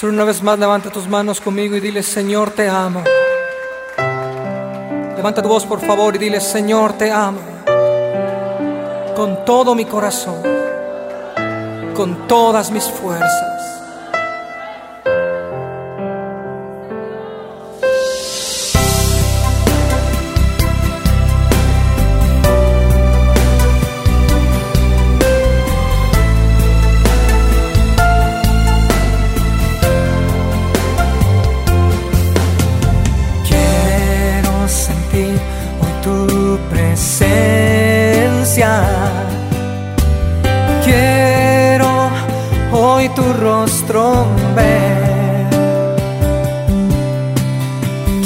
Solo una vez más levanta tus manos conmigo y dile, Señor, te amo. Levanta tu voz, por favor, y dile, Señor, te amo. Con todo mi corazón, con todas mis fuerzas. Tu rostro ver.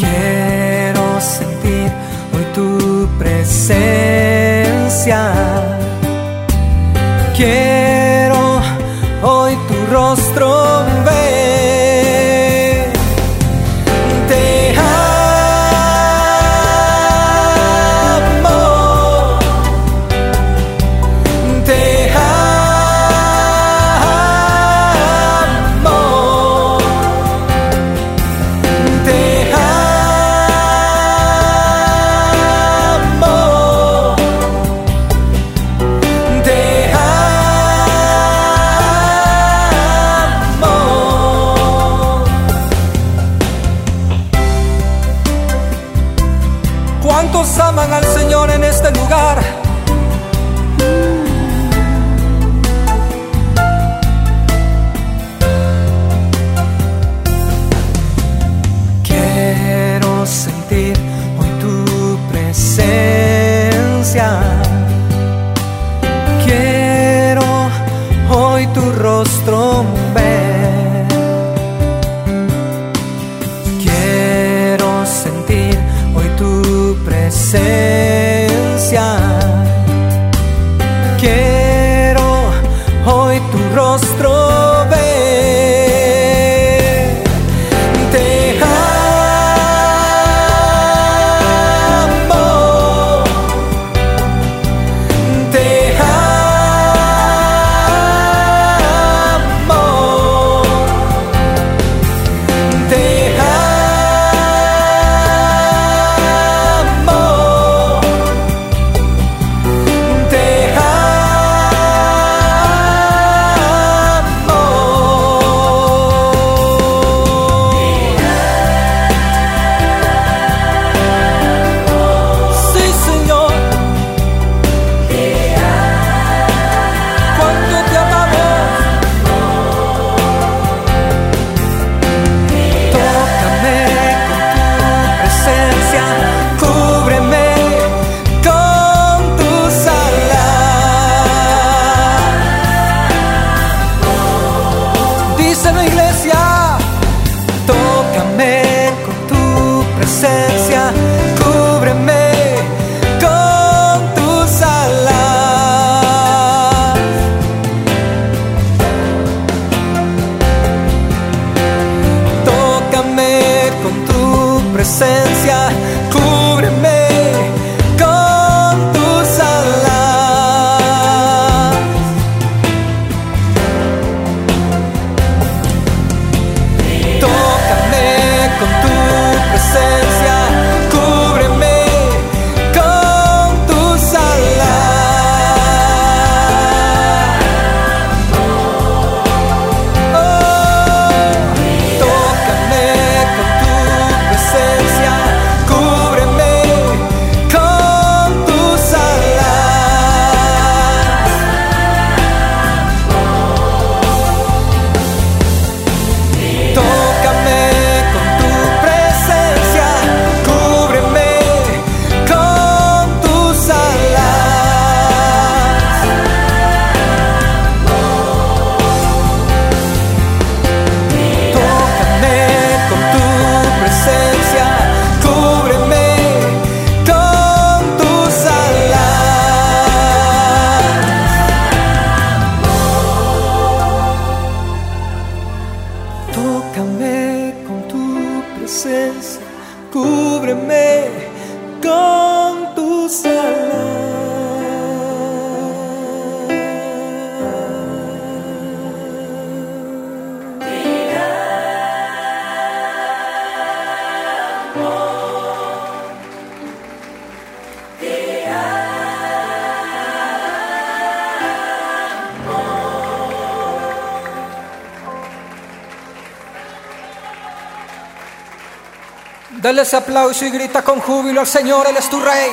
Quiero sentir hoy tu presencia. ¿Cuántos aman al Señor en este lugar? Quiero sentir hoy tu presencia. Presencia. Presencia, Con tu presencia, cúbreme con tus alas. Dale ese aplauso y grita con júbilo al Señor, Él es tu Rey.